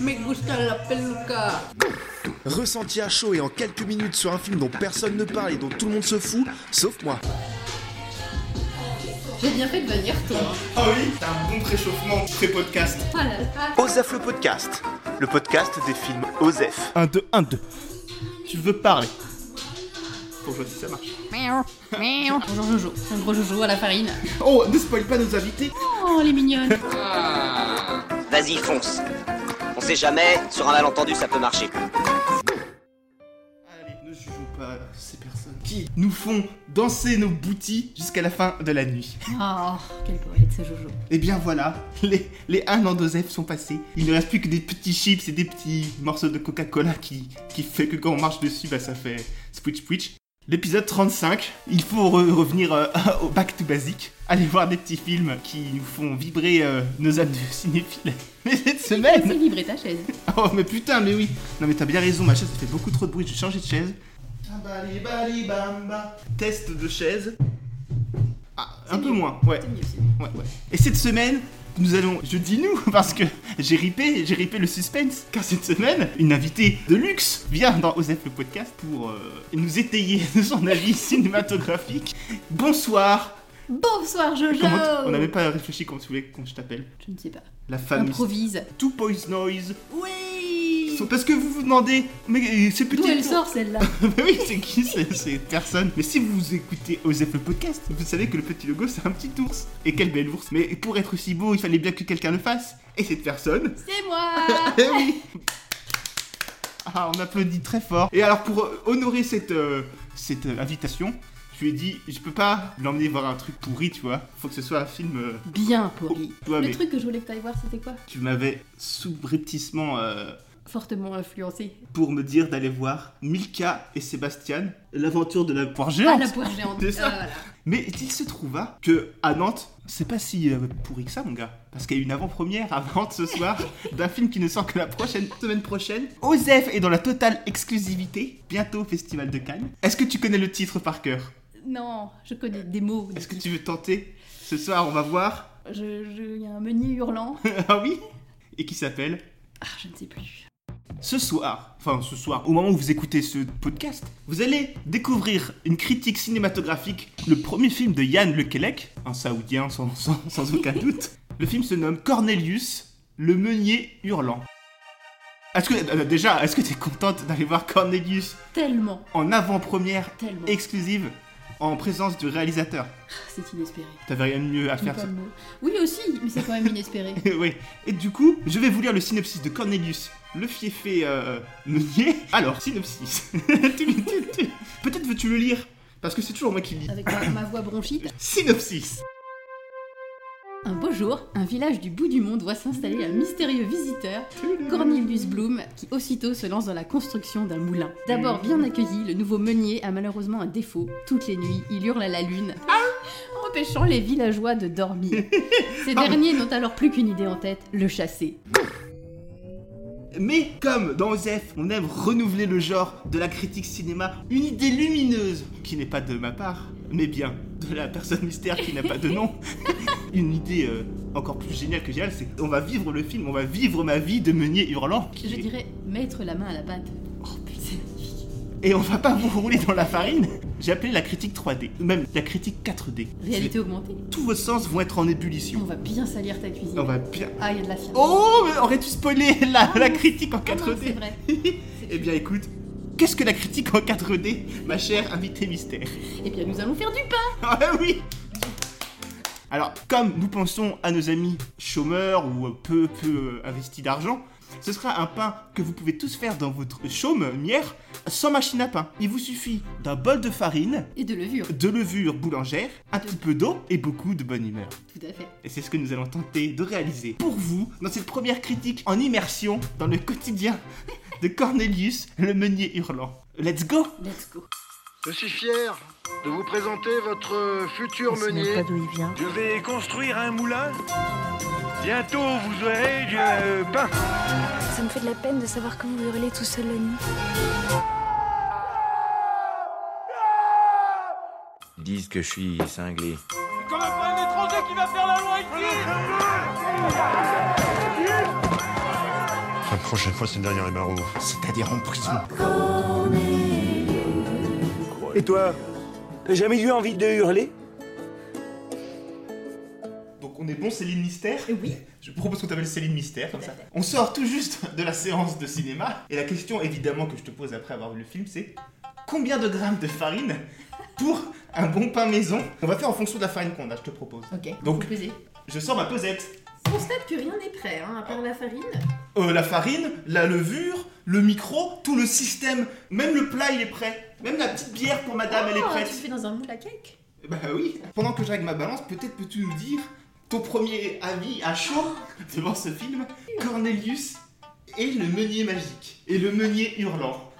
Me gusta la peluca. Ressenti à chaud et en quelques minutes sur un film dont personne ne parle et dont tout le monde se fout, sauf moi. J'ai bien fait de venir, toi. Ah oui, t'as un bon préchauffement pré-podcast. Oh le podcast, le podcast des films Osef. 1, 2, 1, 2. Tu veux parler Pour si ça marche. Miaou, miaou. Bonjour Jojo. Un gros Jojo à la farine. Oh, ne spoil pas nos invités. Oh, les mignonnes. Vas-y, fonce. On sait jamais, sur un malentendu, ça peut marcher. Allez, ne jugeons pas ces personnes qui nous font danser nos boutis jusqu'à la fin de la nuit. Oh, quel poète ce Jojo. Et bien voilà, les, les 1 an d'Osef sont passés. Il ne reste plus que des petits chips et des petits morceaux de Coca-Cola qui, qui fait que quand on marche dessus, bah ça fait switch switch. L'épisode 35, il faut re- revenir euh, au back to basic. Aller voir des petits films qui nous font vibrer euh, nos âmes de cinéphiles. Mais cette C'est semaine... vibrer ta chaise. Oh mais putain, mais oui Non mais t'as bien raison, ma chaise ça fait beaucoup trop de bruit, je vais changer de chaise. Bali, bali, bamba. Test de chaise. Ah, un peu mieux. moins, ouais. C'est mieux, c'est mieux. Ouais, ouais. Et cette semaine, nous allons, je dis nous, parce que j'ai ripé, j'ai ripé le suspense, car cette semaine, une invitée de luxe vient dans Osef le podcast pour euh, nous étayer de son avis cinématographique. Bonsoir Bonsoir Jojo. Comment On n'avait pas réfléchi comment tu voulais qu'on je t'appelle. Je ne sais pas. La fameuse Improvise. Two Poise Noise. Oui. Parce que vous vous demandez, mais euh, ce petit D'où elle sort celle-là Mais oui, c'est qui c'est- cette personne Mais si vous écoutez Osef le podcast, vous savez que le petit logo c'est un petit ours. Et quel bel ours Mais pour être aussi beau, il fallait bien que quelqu'un le fasse. Et cette personne. C'est moi. Eh oui Ah, on applaudit très fort. Et alors pour euh, honorer cette, euh, cette euh, invitation, je lui ai dit, je peux pas l'emmener voir un truc pourri, tu vois. Faut que ce soit un film. euh, Bien pourri. Ouais, Le mais truc que je voulais que tu ailles voir, c'était quoi? Tu m'avais subrepticement euh, Fortement influencé. pour me dire d'aller voir Milka et Sébastien, l'aventure de la poire Ah, géante. la poire géante. C'est ça. Ah, voilà. Mais il se trouva que à Nantes, c'est pas si euh, pourri que ça, mon gars. Parce qu'il y a eu une avant-première avant ce soir d'un film qui ne sort que la prochaine semaine prochaine. Osef est dans la totale exclusivité. Bientôt au Festival de Cannes. Est-ce que tu connais le titre par cœur? Non, je connais des mots. Est-ce que tu veux tenter? Ce soir, on va voir. Je, je, il y a un meunier hurlant. ah oui? Et qui s'appelle? Ah, je ne sais plus. Ce soir, enfin ce soir, au moment où vous écoutez ce podcast, vous allez découvrir une critique cinématographique, le premier film de Yann Lequelec, un saoudien sans, sans- sans aucun doute. Le film se nomme Cornelius, le meunier hurlant. Est-ce que, euh, déjà, est-ce que tu es contente d'aller voir Cornelius? Tellement, en avant-première tellement. exclusive en présence du réalisateur Ah, C'est inespéré. T'avais rien de mieux à faire ça. Oui aussi, mais c'est quand même inespéré. oui. Et du coup, je vais vous lire le synopsis de Cornelius, le fiefé euh, meunier. Alors, synopsis. Peut-être veux-tu le lire? Parce que c'est toujours moi qui lis. Avec ma, ma voix bronchite. Synopsis. Un beau jour, un village du bout du monde voit s'installer un mystérieux visiteur, Cornelius Bloom, qui aussitôt se lance dans la construction d'un moulin. D'abord bien accueilli, le nouveau meunier a malheureusement un défaut. Toutes les nuits, il hurle à la lune, empêchant les villageois de dormir. Ces derniers n'ont alors plus qu'une idée en tête, le chasser. Mais comme dans Osef, on aime renouveler le genre de la critique cinéma, une idée lumineuse, qui n'est pas de ma part, mais bien de la personne mystère qui n'a pas de nom. une idée euh, encore plus géniale que géniale, c'est on va vivre le film, on va vivre ma vie de meunier hurlant. Je dirais mettre la main à la pâte. Oh putain. Et on va pas vous rouler dans la farine. J'ai appelé la critique 3D, ou même la critique 4D. Réalité augmentée. Tous vos sens vont être en On ébullition. va bien salir ta cuisine. On va bien. Ah, il y a de la fière. Oh, mais aurais-tu spoilé la, la critique en Ah non, 4D c'est vrai. Eh bien, écoute, qu'est-ce que la critique en 4D, ma chère invitée mystère Eh bien, nous allons faire du pain Ah oui Alors, comme nous pensons à nos amis chômeurs ou peu peu euh, investis d'argent, ce sera un pain que vous pouvez tous faire dans votre chaumière sans machine à pain. Il vous suffit d'un bol de farine, Et de levure. de levure boulangère, un petit peu d'eau et beaucoup de bonne humeur. Tout à fait. Et c'est ce que nous allons tenter de réaliser pour vous dans cette première critique en immersion dans le quotidien de Cornelius, le meunier hurlant. Let's go Let's go. Je suis fier de vous présenter votre futur meunier. Je vais construire un moulin. Bientôt vous aurez du euh, pain. Ça me fait de la peine de savoir comment vous hurlez tout seul la nuit. Ils disent que je suis cinglé. C'est quand même pas un étranger qui va faire la loi ici Prochaine fois, c'est derrière les barreaux. C'est-à-dire en prison. Et toi T'as jamais eu envie de hurler? Donc on est bon Céline Mystère? Oui. Je propose qu'on t'appelle Céline Mystère, comme ça. On sort tout juste de la séance de cinéma. Et la question, évidemment, que je te pose après avoir vu le film, c'est combien de grammes de farine pour un bon pain maison? On va faire en fonction de la farine qu'on a, je te propose. Ok. Donc-. Je sors ma pesette. Je constate que rien n'est prêt, hein, à part la farine. Euh, la farine, la levure, le micro, tout le système, même le plat il est prêt. Même la petite bière pour madame elle est Oh, prête. Tu fais dans un moule à cake Bah oui. Pendant que je règle ma balance, peut-être peux-tu nous dire ton premier avis à chaud devant ce film? Cornelius et le meunier magique. Et le meunier hurlant.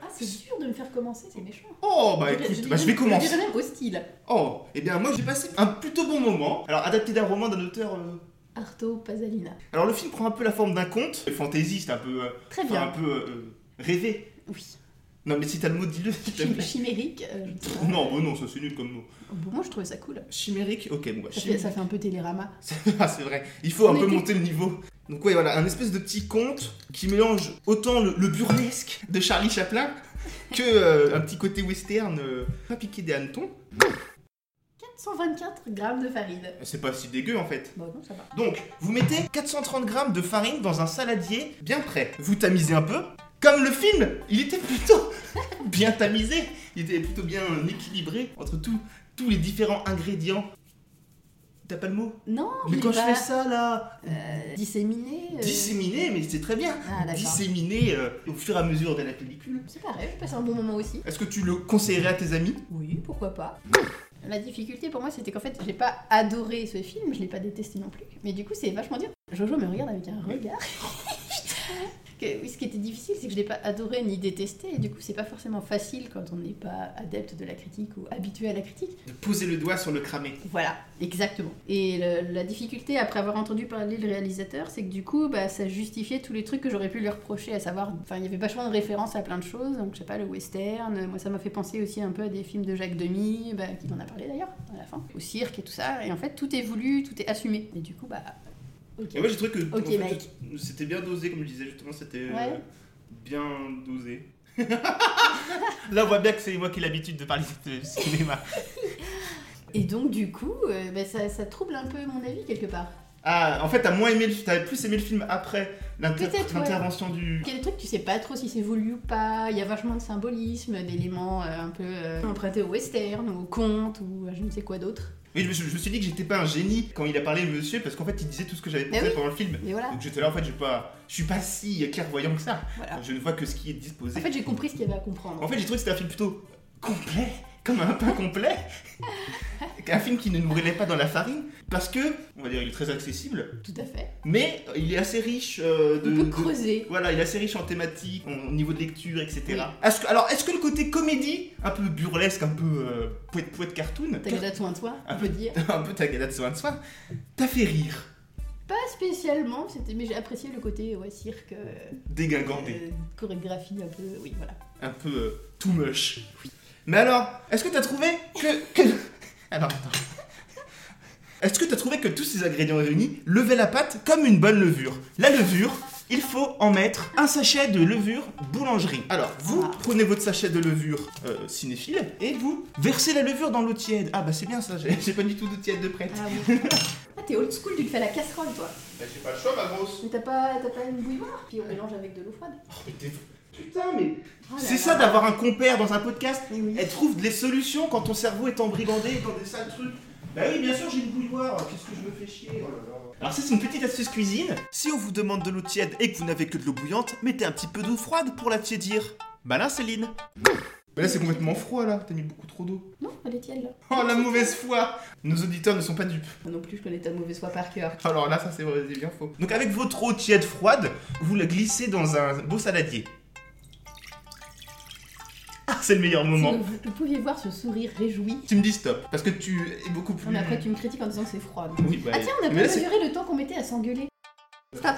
Ah, c'est dur de me faire commencer, c'est méchant. Oh bah écoute, je bah, je dirais- vais commencer. Je dirais même hostile. Oh, eh bien moi j'ai passé un plutôt bon moment. Alors adapté d'un roman d'un auteur... euh, Arto Pasalina. Alors le film prend un peu la forme d'un conte. Fantasy, c'est un peu... euh, Très bien. un peu euh, rêvé. Oui. Non mais si t'as le mot, dis-le. Chimérique, euh. Non, bah non, ça c'est nul comme mot. Bon, moi je trouvais ça cool. Chimérique Ok, bon bah Ça fait, ça fait un peu télérama. Ah, c'est vrai, il faut un peu monter le niveau. Donc ouais, voilà, un espèce de petit conte qui mélange autant le, le burlesque de Charlie Chaplin que euh, un petit côté western euh, pas piqué des hannetons. 424 grammes de farine. C'est pas si dégueu en fait. Bon, non, ça va. Donc, vous mettez 430 grammes de farine dans un saladier bien prêt. Vous tamisez un peu. Comme le film, il était plutôt bien tamisé. Il était plutôt bien équilibré entre tous tous les différents ingrédients. T'as pas le mot? Non, Mais quand je fais ça là, Euh, disséminé. euh, disséminé, mais c'est très bien. Ah, disséminé euh, au fur et à mesure de la pellicule. C'est pareil, je passe un bon moment aussi. Est-ce que tu le conseillerais à tes amis? Oui, pourquoi pas. La difficulté pour moi, c'était qu'en fait, j'ai pas adoré ce film, je l'ai pas détesté non plus. Mais du coup, c'est vachement dur. Jojo me regarde avec un regard. Que- oui, ce qui était difficile, c'est que je l'ai pas adoré ni détesté, et du coup, c'est pas forcément facile quand on n'est pas adepte de la critique ou habitué à la critique. De poser le doigt sur le cramé. Voilà, exactement. Et le- la difficulté, après avoir entendu parler le réalisateur, c'est que du coup, bah, ça justifiait tous les trucs que j'aurais pu lui reprocher, à savoir, enfin, il y avait vachement de références à plein de choses, donc je sais pas, le western, moi ça m'a fait penser aussi un peu à des films de Jacques Demy, bah, qui en a parlé d'ailleurs, à la fin, au cirque et tout ça, et en fait, tout est voulu, tout est assumé. Et du coup, bah, ok. Et moi j'ai trouvé que en fait, c'était bien dosé, comme je disais justement, c'était euh, Ouais. bien dosé. Là on voit bien que c'est moi qui ai l'habitude de parler de cinéma. Et donc, du coup, euh, bah, ça, ça trouble un peu mon avis quelque part. Ah, en fait t'as moins aimé t'avais plus aimé le film après ouais. l'intervention du. Il y a des trucs, tu sais pas trop si c'est voulu ou pas. Il y a vachement de symbolisme, d'éléments euh, un peu euh, empruntés au western ou au conte ou je ne sais quoi d'autre. Oui, je me, suis- je me suis dit que j'étais pas un génie quand il a parlé le monsieur parce qu'en fait il disait tout ce que j'avais pensé oui. pendant le film. Voilà, Donc j'étais là en fait, je, pas, je suis pas si clairvoyant que ça. voilà. Je ne vois que ce qui est disposé. En fait, j'ai compris ce qu'il y avait à comprendre. En fait, j'ai trouvé que c'était un film plutôt complet, comme un pain complet. un film qui ne nous relève pas dans la farine, parce que, on va dire, il est très accessible, Tout à fait. mais il est assez riche euh, de. On peut de- creuser. Voilà, il est assez riche en thématiques, en- au niveau de lecture, etc. Oui. Est-ce que- alors, est-ce que le côté comédie, un peu burlesque, un peu euh, poète poète cartoon, Tagada soin de toi, Un on peu. peut dire. un peu tagada de soin de soi, t'a fait rire, Pas spécialement, c'était, mais j'ai apprécié le côté ouais, cirque, euh, dégingandé, euh, chorégraphie un peu, oui voilà. un peu euh, too much. Mais alors, est-ce que t'as trouvé que. que... Alors, attends. Est-ce que t'as trouvé que tous ces ingrédients réunis levaient la pâte comme une bonne levure? La levure, il faut en mettre un sachet de levure boulangerie. Alors, vous Ah. prenez votre sachet de levure euh, cinéphile et vous versez la levure dans l'eau tiède. Ah bah c'est bien ça, j'ai j'ai pas du tout d'eau tiède de prête. Ah oui. ah, t'es old school, tu le fais à la casserole toi. Bah, j'ai pas le choix ma grosse. Mais t'as pas, t'as pas une bouilloire? Puis on mélange avec de l'eau froide. Oh, mais t'es- Putain mais... Oh c'est ça d'avoir un compère dans un podcast Oui. Elle trouve des solutions quand ton cerveau est embrigandé dans des sales trucs. Bah oui, bien sûr, j'ai une bouilloire. Qu'est-ce que je me fais chier oh là là. Alors ça, c'est une petite astuce cuisine. Si on vous demande de l'eau tiède et que vous n'avez que de l'eau bouillante, mettez un petit peu d'eau froide pour la tiédir. Malin, Céline. Bah là, c'est complètement froid, là. T'as mis beaucoup trop d'eau. Non, elle est tiède là. Oh, la mauvaise foi Nos auditeurs ne sont pas dupes. Moi non plus, je connais ta mauvaise foi par cœur. Alors là, ça, c'est vrai, c'est bien faux. Donc avec votre eau tiède froide, vous la glissez dans un beau saladier. C'est le meilleur Si moment. vous, vous pouviez voir ce sourire réjoui. Tu me dis stop, parce que tu es beaucoup plus... Non, mais après, tu me critiques en disant que c'est froid. donc. Oui, bah, Ah tiens, on a pas mesuré le temps qu'on mettait à s'engueuler. Stop.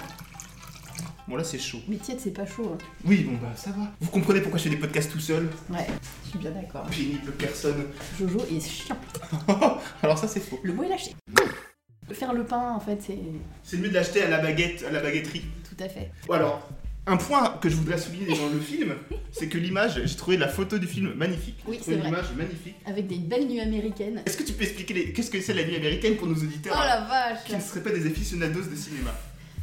Bon là c'est chaud. Mais tiède, c'est pas chaud. hein. Oui bon bah ça va. Vous comprenez pourquoi je fais des podcasts tout seul? Ouais, je suis bien d'accord. Pénible personne. Jojo est chiant. Alors ça c'est faux. Le mot est lâché. Faire le pain, en fait, c'est C'est mieux de l'acheter à la baguette, à la baguetterie. tout à fait. Ou alors, Un point que je voudrais souligner dans le film, c'est que l'image, j'ai trouvé la photo du film magnifique. Oui, c'est vrai. l'image magnifique. Avec des belles nuits américaines. Est-ce que tu peux expliquer les- qu'est-ce que c'est la nuit américaine pour nos auditeurs Oh la qui ne vache seraient pas des aficionados de cinéma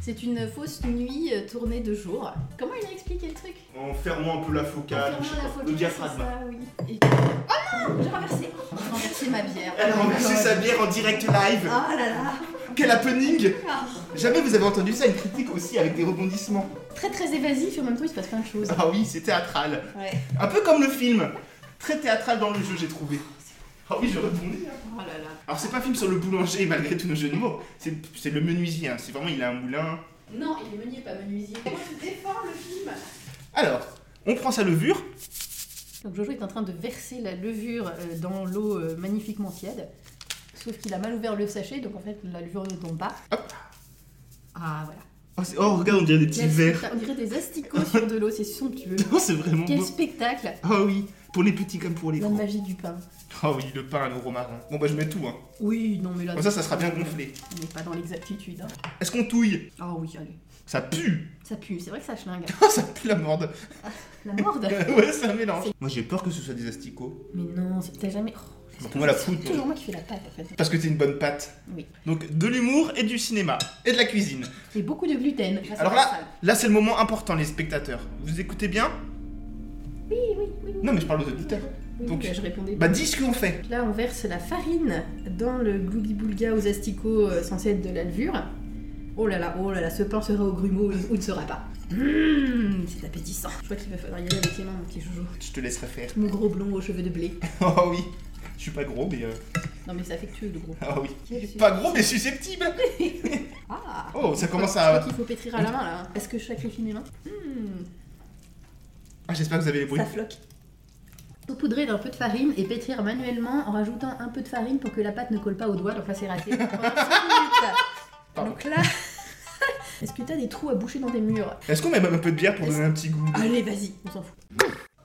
C'est une fausse nuit euh, tournée de jour. Comment il a expliqué le truc En fermant un peu la focale, la le diaphragme. ça, oui. Et- Oh non J'ai renversé J'ai renversé ma bière. Elle a renversé sa bière en direct live. Oh là là Quel happening Ah. Jamais vous avez entendu ça, une critique aussi avec des rebondissements. Très très évasif et en même temps il se passe plein de choses. Ah oui, c'est théâtral. Ouais. Un peu comme le film. Très théâtral dans le jeu, j'ai trouvé. Ah oui, je rebondis. hein. Oh là là. Alors c'est pas un film sur le boulanger malgré tous nos jeux de mots. C'est c'est le menuisier. hein. C'est vraiment, il a un moulin. Non, il est meunier, pas menuisier. Comment tu défends le film Alors, on prend sa levure. Donc Jojo est en train de verser la levure euh, dans l'eau euh, magnifiquement tiède. Sauf qu'il a mal ouvert le sachet, donc en fait la levure ne tombe pas. Hop. Ah voilà. Oh, oh, regarde, on dirait des petits verres. On dirait des asticots sur de l'eau, c'est somptueux. Oh, c'est vraiment Quel beau. spectacle Ah oui, pour les petits comme pour les La grands. magie du pain. Ah oui, le pain à l'euro marin. Bon bah je mets tout. Hein. Oui, non mais là... Comme ça, ça sera bien gonflé. On n'est pas dans l'exactitude. Hein. Est-ce qu'on touille? Ah oui, allez. Ça pue. Ça pue, c'est vrai que ça schlingue. Oh, ça pue la morde. La morde ouais, c'est un mélange. Moi j'ai peur que ce soit des asticots. Mais non, c'est- t'as jamais... Oh, Pour moi la c'est toujours moi qui fais la pâte en fait. Parce que t'es une bonne pâte. Oui. Donc de l'humour et du cinéma. Et de la cuisine. Et beaucoup de gluten. Alors là, là c'est le moment important les spectateurs. Vous écoutez bien Oui, oui, oui. Non mais je parle aux auditeurs. Oui, Donc, bah, je répondais. Bah dis ce qu'on fait. Là, on verse la farine dans le gloubi-boulga aux asticots euh, censé être de la levure. Oh là là, oh là là, ce pain sera au grumeau ou ne sera pas. Mmh, c'est appétissant. Je crois qu'il va falloir y aller avec les mains, mon petit joujou. Je te laisserai faire. Mon gros blond aux cheveux de blé. Oh oui. Je suis pas gros mais... euh, Non mais c'est affectueux, le gros. Ah oui. Pas gros mais susceptible. Ah Oh ça commence Je crois à... qu'il faut pétrir à la main là. Est-ce que je sacrifie mes mains Mmh, Ah j'espère que vous avez les bruits. Ça floque. Saupoudrer d'un peu de farine et pétrir manuellement en rajoutant un peu de farine pour que la pâte ne colle pas au doigt, donc là c'est raté. Pendant cinq minutes. Pardon. Donc là, est-ce que t'as des trous à boucher dans tes murs? Est-ce qu'on met même un peu de bière pour donner un petit goût Allez, vas-y, on s'en fout.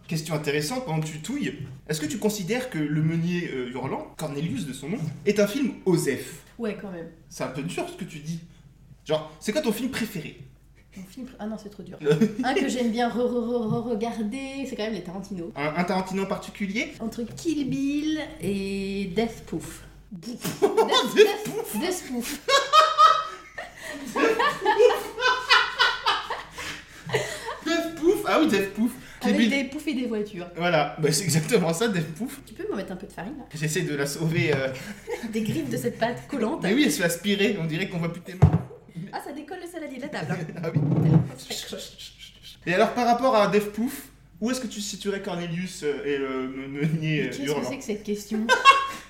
Question intéressante pendant que tu touilles. Est-ce que tu considères que Le Meunier euh, Hurlant, Cornelius de son nom, est un film OSEF? Ouais, quand même. C'est un peu dur ce que tu dis. Genre, c'est quoi ton film préféré? Mon film... Ah non, c'est trop dur. Un que j'aime bien re-re-re-regarder, c'est quand même les Tarantino. un, un Tarantino en particulier? Entre Kill Bill et Death Proof. Death, Death Death, Death Proof. Pouf Ah oui, Pouf Kill Avec des poufs et des voitures. Voilà, bah, c'est exactement ça, Def Pouf. Tu peux m'en mettre un peu de farine là J'essaie de la sauver. euh, Des griffes de cette pâte collante. Mais oui, elle se fait aspirer, on dirait qu'on voit plus tes mains. Ah, ça décolle le saladier de la table. hein. Ah oui. Et alors, par rapport à Def Pouf, où est-ce que tu situerais Cornelius euh, et le me- meunier euh, Qu'est-ce que hurlant c'est que cette question?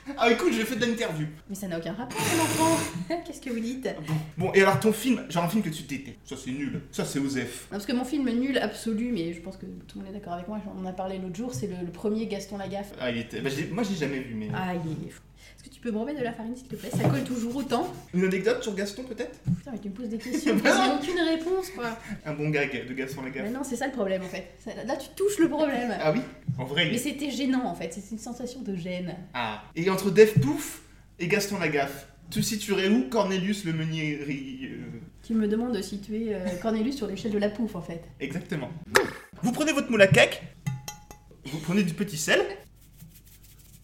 Ah écoute, j'ai fait de l'interview. Mais ça n'a aucun rapport, mon enfant. Qu'est-ce que vous dites? Bon, et alors ton film, genre un film que tu détestes. Ça c'est nul. Ça c'est Osef. Parce que mon film nul absolu, mais je pense que tout le monde est d'accord avec moi, on en a parlé l'autre jour, c'est le, le premier Gaston Lagaffe. Ah, il était. bah, j'ai- moi j'ai jamais vu, mais. Ah, il est fou. Est-ce que tu peux me remettre de la farine s'il te plaît? Ça colle toujours autant. Une anecdote sur Gaston peut-être? Putain, mais tu me poses des questions, j'ai aucune réponse quoi. Un bon gag de Gaston Mais Lagaffe. non, c'est ça le problème en fait. Là, tu touches le problème. Ah oui? En vrai. Mais c'était gênant en fait, c'est une sensation de gêne. Ah. Et entre Def Pouf et Gaston Lagaffe, tu situerais où? Cornelius le meunier euh, Tu me demandes de situer euh, Cornelius sur l'échelle de la pouffe en fait. Exactement. Vous prenez votre moule à cake, vous prenez du petit sel.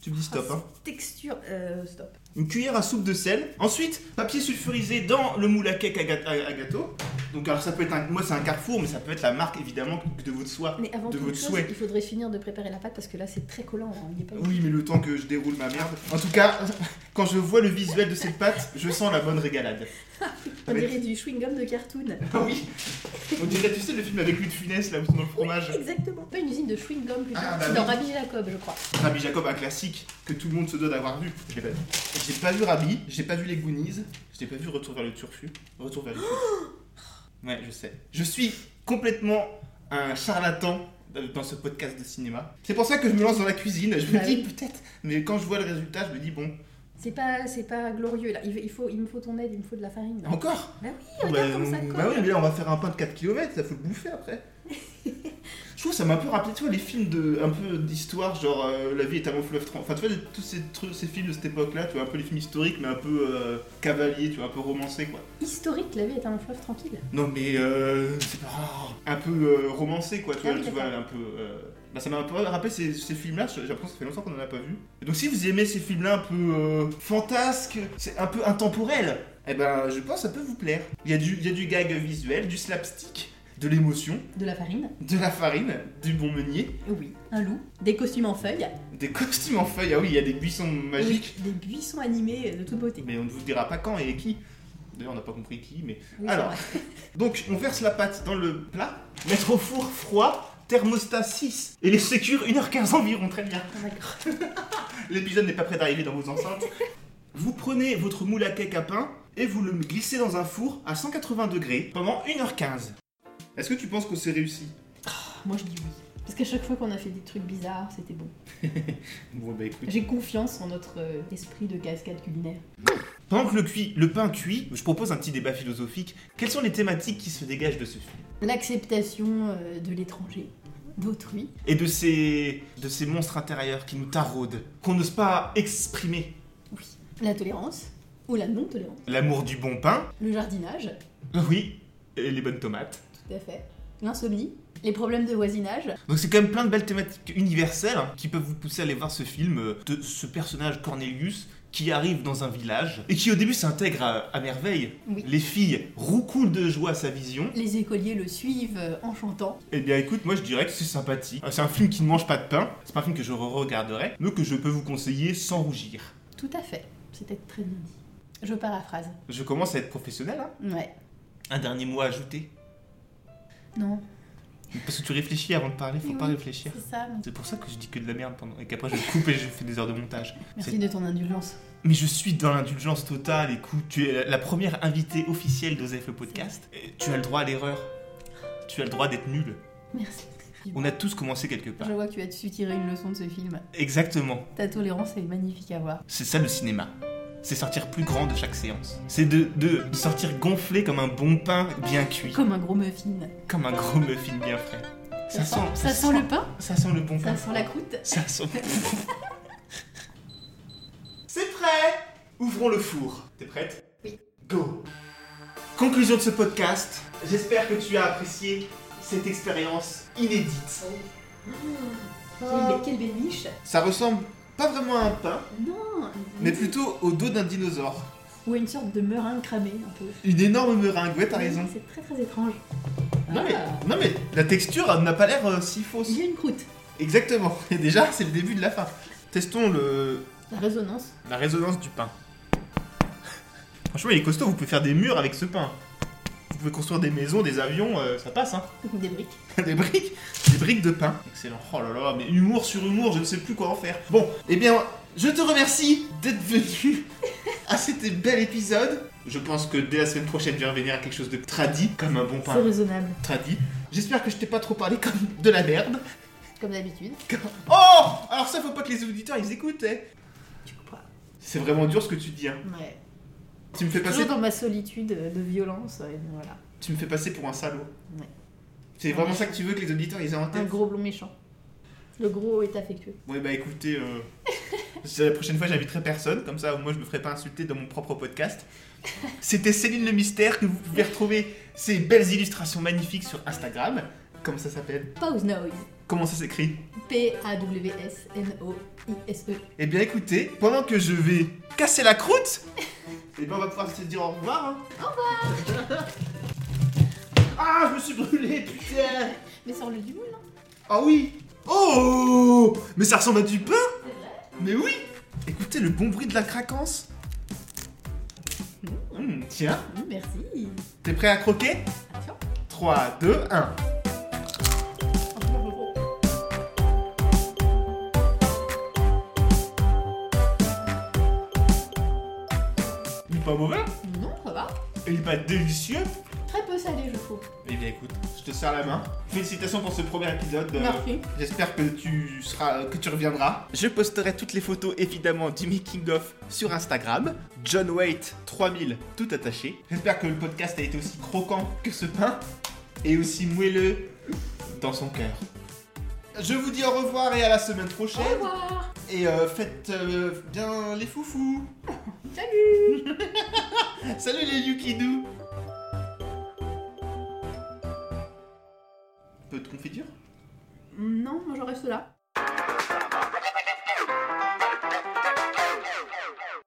Tu me dis stop, hein. Texture. Euh, stop. Une cuillère à soupe de sel. Ensuite, papier sulfurisé dans le moule à cake à, ga- à- à gâteau. Donc, alors ça peut être un. Moi, c'est un carrefour, mais ça peut être la marque évidemment de votre soie. Mais avant de toute votre chose, souhait. il faudrait finir de préparer la pâte parce que là c'est très collant. hein, il est pas Oui, mais le temps que je déroule ma merde. En tout cas, quand je vois le visuel de cette pâte, je sens la bonne régalade. On dirait du chewing-gum de cartoon. Ah oui On dirait, tu sais, le film avec Louis de Funès, là où ils sont dans le fromage. Exactement. Pas une usine de chewing-gum plutôt. Ah, bah c'est dans oui. Rabbi Jacob, je crois. Rabbi Jacob, un classique que tout le monde se doit d'avoir vu. Je l'ai pas vu. J'ai pas vu Rabbi, j'ai pas vu les Goonies, j'ai pas vu Retour vers le Turfu. Retour vers le Turfu. Ouais, je sais. Je suis complètement un charlatan dans ce podcast de cinéma. C'est pour ça que je me lance dans la cuisine. Je me Bah dis oui. peut-être, mais quand je vois le résultat, je me dis bon, C'est pas, c'est pas glorieux là. Il, il faut, il me faut ton aide, il me faut de la farine. là. encore? Bah oui, regarde Bah, comme ça colle. bah oui, mais là on va faire un pain de 4 km, ça faut le bouffer après. Je trouve que ça m'a un peu rappelé, tu vois, les films de, un peu d'histoire, genre euh, La vie est un long fleuve tranquille. Enfin, tu vois, tous ces, trucs, ces films de cette époque-là, tu vois, un peu les films historiques, mais un peu euh, cavaliers, tu vois, un peu romancés, quoi. Historique, la vie est un fleuve tranquille. Non, mais euh, c'est pas. un peu euh, romancé, quoi, tu Ah vois, oui, tu vois, d'accord. un peu. Bah, ça m'a un peu rappelé ces, ces films-là, j'ai l'impression que ça fait longtemps qu'on en a pas vu. Et donc, si vous aimez ces films-là un peu fantasques, c'est un peu intemporel, eh ben, je pense que ça peut vous plaire. Il y, a du, il y a du gag visuel, du slapstick, de l'émotion, De la farine. de la farine, du bon meunier, Oui. Un loup. Des costumes en feuilles. des costumes en feuilles. Ah oui, il y a des buissons magiques. Oui, des buissons animés de toute beauté. Mais on ne vous dira pas quand et qui. D'ailleurs, on n'a pas compris qui, mais. Oui, Alors. Donc, on verse la pâte dans le plat, mettre au four froid, thermostat 6, et les sécures 1h15 environ, très bien. Ah, D'accord. L'épisode n'est pas prêt d'arriver dans vos enceintes. Vous prenez votre moule à cake à pain et vous le glissez dans un four à 180 degrés pendant 1h15. Est-ce que tu penses que c'est réussi Moi je dis oui. Parce qu'à chaque fois qu'on a fait des trucs bizarres, c'était bon. Bon bah écoute. J'ai confiance en notre euh, esprit de cascade culinaire. Pendant que le, cuit, le pain cuit, je propose un petit débat philosophique. Quelles sont les thématiques qui se dégagent de ce film L'acceptation euh, de l'étranger, d'autrui. Et de ces, de ces monstres intérieurs qui nous taraudent, qu'on n'ose pas exprimer. Oui. La tolérance ou la non-tolérance. L'amour du bon pain, Le jardinage, oui, et les bonnes tomates. Tout à fait. L'insomnie, les problèmes de voisinage. Donc c'est quand même plein de belles thématiques universelles hein, qui peuvent vous pousser à aller voir ce film euh, de ce personnage Cornelius qui arrive dans un village et qui au début s'intègre à, à merveille. Oui. Les filles roucoulent de joie à sa vision. Les écoliers le suivent euh, en chantant. Eh bien écoute, moi je dirais que c'est sympathique. C'est un film qui ne mange pas de pain, c'est pas un film que je regarderai, mais que je peux vous conseiller sans rougir. Tout à fait. C'était très bien dit. Je paraphrase. Je commence à être professionnel, hein. Ouais. Un dernier mot à ajouter? Non. Parce que tu réfléchis avant de parler, faut pas oui, réfléchir. C'est ça. C'est pour ça que je dis que de la merde pendant... et qu'après je coupe et je fais des heures de montage. Merci de ton indulgence. Mais je suis dans l'indulgence totale, écoute, tu es la première invitée officielle d'Osef le podcast. Tu as le droit à l'erreur. Tu as le droit d'être nul. Merci. On a tous commencé quelque part. Je vois que tu as su tirer une leçon de ce film. Exactement. Ta tolérance est magnifique à voir. C'est ça le cinéma. C'est sortir plus grand de chaque séance. C'est de, de, de sortir gonflé comme un bon pain bien cuit. Comme un gros muffin. Comme un gros muffin bien frais. Ça sent, ça sent le pain, Ça sent le bon pain. ça sent la croûte. Ça sent. C'est prêt Ouvrons le four. T'es prête Oui. Go Conclusion de ce podcast. J'espère que tu as apprécié cette expérience inédite. Quelle, quelle belle biche. Ça ressemble pas vraiment à un pain, Non. mais plutôt au dos d'un dinosaure. Ou une sorte de meringue cramée un peu. Une énorme meringue, ouais, t'as raison. C'est très très étrange. Non mais, Ah. non mais la texture n'a pas l'air euh, si fausse. Il y a une croûte. Exactement. Et déjà, c'est le début de la fin. Testons le, La résonance. la résonance du pain. Franchement, il est costaud, vous pouvez faire des murs avec ce pain. Vous pouvez construire des maisons, des avions, euh, ça passe, hein. Des briques. des briques, des briques de pain. Excellent. Oh là là, mais humour sur humour, je ne sais plus quoi en faire. Bon, eh bien, je te remercie d'être venu à cet bel épisode. Je pense que dès la semaine prochaine, je vais revenir à quelque chose de tradit, comme un bon C'est pain raisonnable. tradit. J'espère que je t'ai pas trop parlé comme de la merde. Comme d'habitude. Oh Alors ça, faut pas que les auditeurs ils écoutent, eh. Tu comprends. C'est vraiment dur ce que tu dis, hein. Ouais. Tu me fais passer, Toujours dans ma solitude de violence. et voilà. tu me fais passer pour un salaud. Ouais. C'est vraiment ça que tu veux que les auditeurs ils aient en Un tête gros blond méchant. Le gros est affectueux. Ouais, bah écoutez, euh, la prochaine fois j'inviterai personne, comme ça au moins je me ferai pas insulter dans mon propre podcast. C'était Céline le Mystère que vous pouvez retrouver ces belles illustrations magnifiques sur Instagram. Comment ça s'appelle? Pause noise. Comment ça s'écrit? P-A-W-S-N-O-I-S-E. Eh bien écoutez, pendant que je vais casser la croûte, eh ben on va pouvoir se dire au revoir. Hein. Au revoir Ah, je me suis brûlé, putain Mais sur le du moule, non Ah oui Oh Mais ça ressemble à du pain Mais oui Écoutez le bon bruit de la craquance. Hum, tiens, Mmh, Merci. t'es prêt à croquer? Attention. 3, 2, 1. Pas mauvais Non, ça va. Il est pas délicieux Très peu salé, je trouve. Eh bien écoute, je te serre la main. Félicitations pour ce premier épisode. euh, Merci. J'espère que tu seras, que tu reviendras. Je posterai toutes les photos évidemment du making of sur Instagram. John Waite 3000 tout attaché. J'espère que le podcast a été aussi croquant que ce pain et aussi moelleux dans son cœur. Je vous dis au revoir et à la semaine prochaine. Au revoir. Et euh, faites euh, bien les foufous. Salut. Salut les Yukidou. Peu de confiture Non, moi je reste là.